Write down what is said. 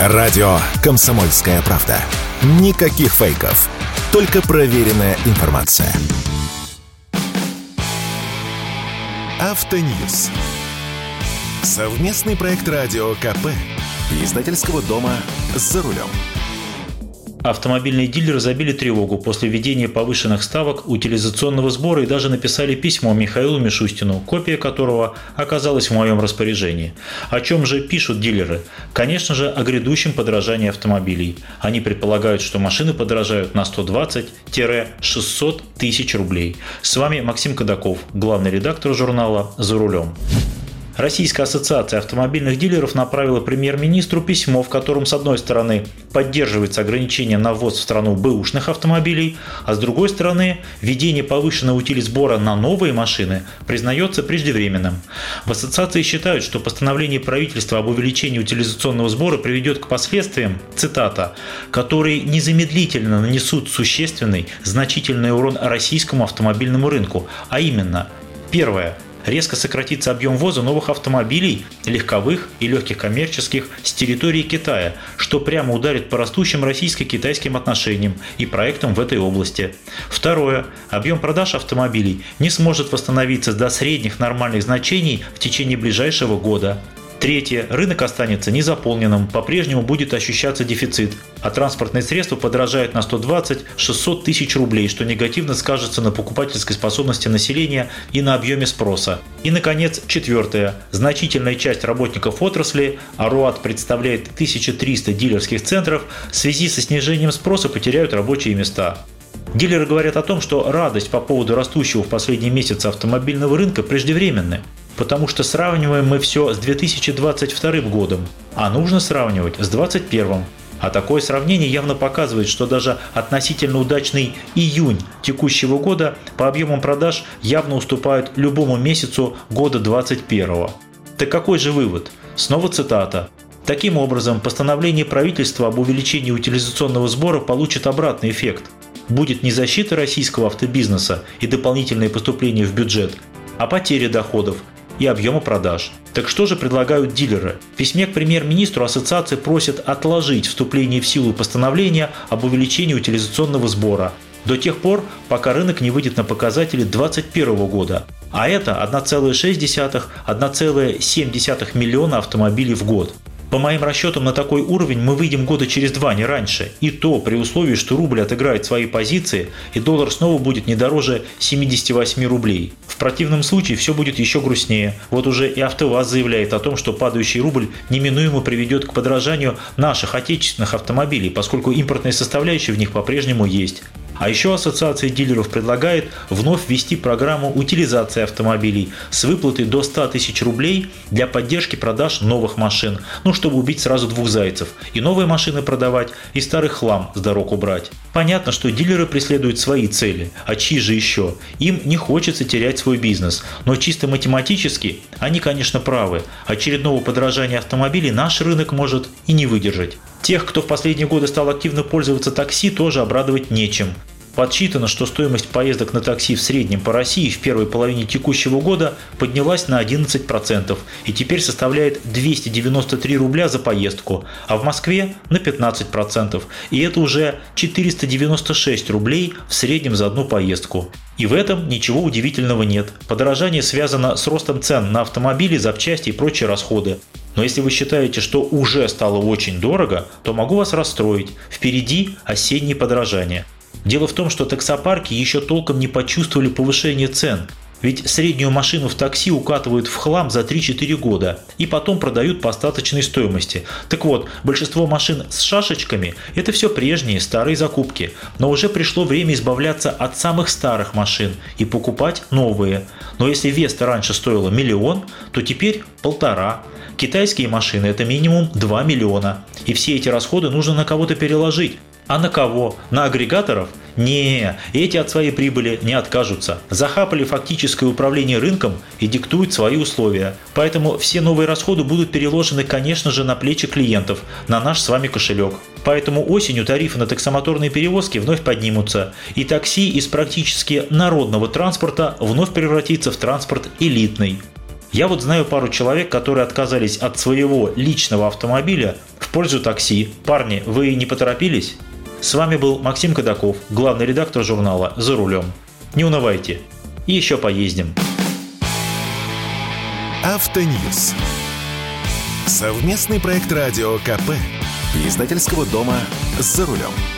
Радио «Комсомольская правда». Никаких фейков. Только проверенная информация. Автоньюз. Совместный проект радио КП. Издательского дома «За рулем». Автомобильные дилеры забили тревогу после введения повышенных ставок утилизационного сбора и даже написали письмо Михаилу Мишустину, копия которого оказалась в моем распоряжении. О чем же пишут дилеры? Конечно же, о грядущем подорожании автомобилей. Они предполагают, что машины подорожают на 120-600 тысяч рублей. С вами Максим Кадаков, главный редактор журнала «За рулем». Российская ассоциация автомобильных дилеров направила премьер-министру письмо, в котором, с одной стороны, поддерживается ограничение на ввоз в страну бэушных автомобилей, а с другой стороны, введение повышенного утилизбора на новые машины признается преждевременным. В ассоциации считают, что постановление правительства об увеличении утилизационного сбора приведет к последствиям, цитата, которые незамедлительно нанесут существенный, значительный урон российскому автомобильному рынку, а именно, первое – резко сократится объем ввоза новых автомобилей, легковых и легких коммерческих, с территории Китая, что прямо ударит по растущим российско-китайским отношениям и проектам в этой области. Второе. Объем продаж автомобилей не сможет восстановиться до средних нормальных значений в течение ближайшего года. Третье. Рынок останется незаполненным, по-прежнему будет ощущаться дефицит, а транспортные средства подорожают на 120-600 тысяч рублей, что негативно скажется на покупательской способности населения и на объеме спроса. И, наконец, четвертое. Значительная часть работников отрасли, а РУАД представляет 1300 дилерских центров, в связи со снижением спроса потеряют рабочие места. Дилеры говорят о том, что радость по поводу растущего в последние месяцы автомобильного рынка преждевременны потому что сравниваем мы все с 2022 годом, а нужно сравнивать с 2021. А такое сравнение явно показывает, что даже относительно удачный июнь текущего года по объемам продаж явно уступает любому месяцу года 2021. Так какой же вывод? Снова цитата. Таким образом, постановление правительства об увеличении утилизационного сбора получит обратный эффект. Будет не защита российского автобизнеса и дополнительные поступления в бюджет, а потеря доходов и объема продаж. Так что же предлагают дилеры? В письме к премьер-министру ассоциации просят отложить вступление в силу постановления об увеличении утилизационного сбора до тех пор, пока рынок не выйдет на показатели 2021 года. А это 1,6-1,7 миллиона автомобилей в год. По моим расчетам, на такой уровень мы выйдем года через два, не раньше. И то при условии, что рубль отыграет свои позиции, и доллар снова будет не дороже 78 рублей. В противном случае все будет еще грустнее. Вот уже и АвтоВАЗ заявляет о том, что падающий рубль неминуемо приведет к подражанию наших отечественных автомобилей, поскольку импортные составляющие в них по-прежнему есть. А еще Ассоциация дилеров предлагает вновь ввести программу утилизации автомобилей с выплатой до 100 тысяч рублей для поддержки продаж новых машин, ну чтобы убить сразу двух зайцев, и новые машины продавать, и старый хлам с дорог убрать. Понятно, что дилеры преследуют свои цели, а чьи же еще? Им не хочется терять свой бизнес, но чисто математически они, конечно, правы. Очередного подражания автомобилей наш рынок может и не выдержать. Тех, кто в последние годы стал активно пользоваться такси, тоже обрадовать нечем. Подсчитано, что стоимость поездок на такси в среднем по России в первой половине текущего года поднялась на 11% и теперь составляет 293 рубля за поездку, а в Москве на 15%. И это уже 496 рублей в среднем за одну поездку. И в этом ничего удивительного нет. Подорожание связано с ростом цен на автомобили, запчасти и прочие расходы. Но если вы считаете, что уже стало очень дорого, то могу вас расстроить. Впереди осеннее подорожание. Дело в том, что таксопарки еще толком не почувствовали повышение цен. Ведь среднюю машину в такси укатывают в хлам за 3-4 года и потом продают по остаточной стоимости. Так вот, большинство машин с шашечками – это все прежние старые закупки. Но уже пришло время избавляться от самых старых машин и покупать новые. Но если Веста раньше стоила миллион, то теперь полтора. Китайские машины – это минимум 2 миллиона. И все эти расходы нужно на кого-то переложить. А на кого? На агрегаторов? Не, эти от своей прибыли не откажутся. Захапали фактическое управление рынком и диктуют свои условия. Поэтому все новые расходы будут переложены, конечно же, на плечи клиентов, на наш с вами кошелек. Поэтому осенью тарифы на таксомоторные перевозки вновь поднимутся, и такси из практически народного транспорта вновь превратится в транспорт элитный. Я вот знаю пару человек, которые отказались от своего личного автомобиля В пользу такси. Парни, вы не поторопились? С вами был Максим Кадаков, главный редактор журнала «За рулем». Не унывайте. И еще поездим. Автоньюз. Совместный проект радио КП. Издательского дома «За рулем».